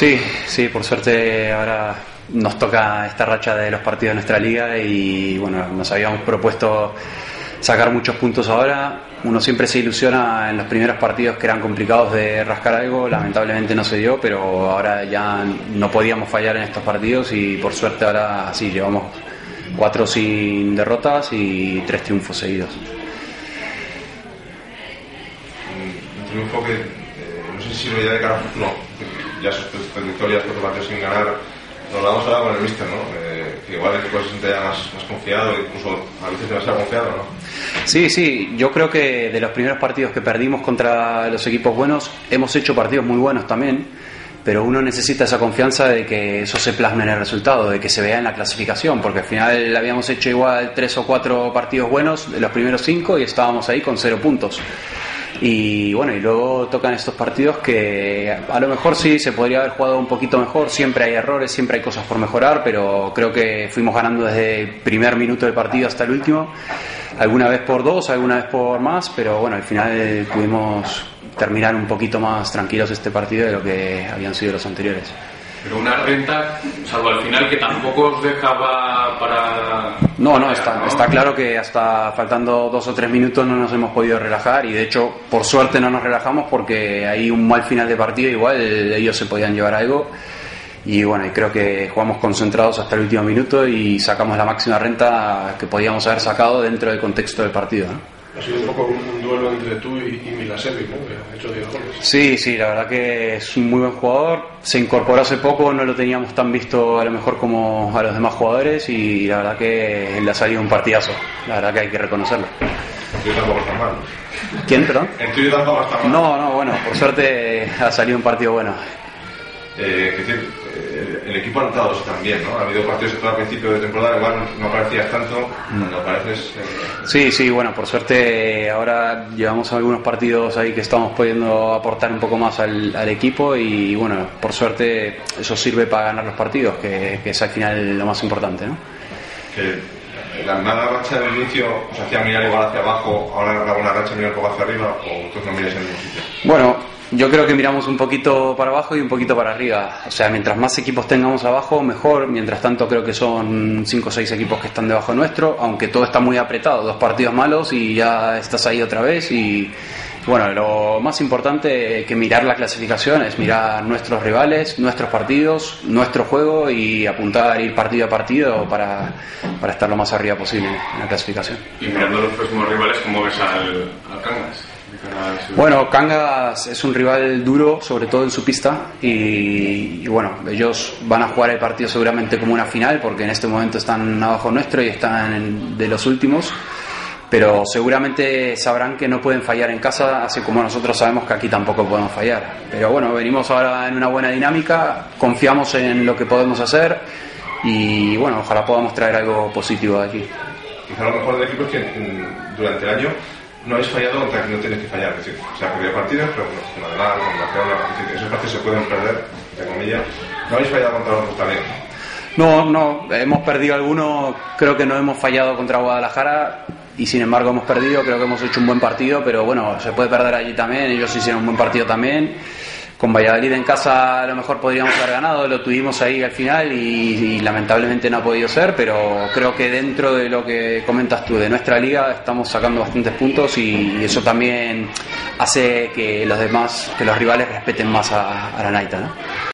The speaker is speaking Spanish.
Sí, sí, por suerte ahora nos toca esta racha de los partidos de nuestra liga y bueno, nos habíamos propuesto sacar muchos puntos ahora. Uno siempre se ilusiona en los primeros partidos que eran complicados de rascar algo, lamentablemente no se dio, pero ahora ya no podíamos fallar en estos partidos y por suerte ahora sí, llevamos cuatro sin derrotas y tres triunfos seguidos. Un triunfo que no sé si lo ya de cara a futuro, ya sus victorias, cuatro partidos sin ganar, nos vamos a con el míster, ¿no? Eh, que igual el equipo se siente ya más, más confiado, incluso a veces demasiado confiado, ¿no? Sí, sí, yo creo que de los primeros partidos que perdimos contra los equipos buenos, hemos hecho partidos muy buenos también, pero uno necesita esa confianza de que eso se plasme en el resultado, de que se vea en la clasificación, porque al final habíamos hecho igual tres o cuatro partidos buenos de los primeros cinco y estábamos ahí con cero puntos. Y bueno, y luego tocan estos partidos que a lo mejor sí se podría haber jugado un poquito mejor, siempre hay errores, siempre hay cosas por mejorar, pero creo que fuimos ganando desde el primer minuto del partido hasta el último, alguna vez por dos, alguna vez por más, pero bueno, al final pudimos terminar un poquito más tranquilos este partido de lo que habían sido los anteriores. Pero una renta, salvo al final, que tampoco os dejaba para... No, no, está, está claro que hasta faltando dos o tres minutos no nos hemos podido relajar y de hecho, por suerte no nos relajamos porque hay un mal final de partido, igual ellos se podían llevar algo y bueno, y creo que jugamos concentrados hasta el último minuto y sacamos la máxima renta que podíamos haber sacado dentro del contexto del partido. Ha sido un poco un, duelo entre tú y, y Milasevic, ¿no? Que ha hecho 10 goles. Sí, sí, la verdad que es un muy buen jugador. Se incorporó hace poco, no lo teníamos tan visto a lo mejor como a los demás jugadores y la verdad que le ha salido un partidazo. La verdad que hay que reconocerlo. Tuyo tampoco está mal. ¿Quién, perdón? Tuyo tampoco está mal. No, no, bueno, por suerte ha salido un partido bueno. Eh, eh, el equipo ha notado eso también, ¿no? Ha habido partidos que al principio de temporada igual no aparecías tanto, cuando apareces... eh, Sí, sí, bueno, por suerte ahora llevamos algunos partidos ahí que estamos pudiendo aportar un poco más al, al equipo y bueno, por suerte eso sirve para ganar los partidos, que, que es al final lo más importante, ¿no? que la mala racha del inicio os hacía mirar igual hacia abajo, ahora la buena racha mirar un poco hacia arriba, o vosotros no miráis en el mismo sitio. Bueno, yo creo que miramos un poquito para abajo y un poquito para arriba. O sea, mientras más equipos tengamos abajo, mejor. Mientras tanto, creo que son 5 o 6 equipos que están debajo nuestro, aunque todo está muy apretado. Dos partidos malos y ya estás ahí otra vez. Y bueno, lo más importante que mirar la clasificación es mirar nuestros rivales, nuestros partidos, nuestro juego y apuntar ir partido a partido para, para estar lo más arriba posible en la clasificación. Y mirando los próximos rivales, ¿cómo ves al, al Cangas? Bueno, Cangas es un rival duro, sobre todo en su pista, y, bueno, ellos van a jugar el partido seguramente como una final, porque en este momento están abajo nuestro y están de los últimos, pero seguramente sabrán que no pueden fallar en casa, así como nosotros sabemos que aquí tampoco podemos fallar. Pero bueno, venimos ahora en una buena dinámica, confiamos en lo que podemos hacer y bueno, ojalá podamos traer algo positivo de aquí. Quizá lo mejor del equipo que mm, durante el año no habéis fallado contra quien no tenéis que fallar. Es decir, se ha perdido partidos, pero bueno, con Ademar, con es decir, esos partidos se pueden perder, entre comillas. No habéis fallado contra otros también. No, no, hemos perdido alguno, creo que no hemos fallado contra Guadalajara y sin embargo hemos perdido, creo que hemos hecho un buen partido, pero bueno, se puede perder allí también, ellos hicieron un buen partido también. Con Valladolid en casa a lo mejor podríamos haber ganado, lo tuvimos ahí al final y, lamentablemente no ha podido ser, pero creo que dentro de lo que comentas tú de nuestra liga estamos sacando bastantes puntos y eso también hace que los demás, que los rivales respeten más a, a la Naita, ¿no?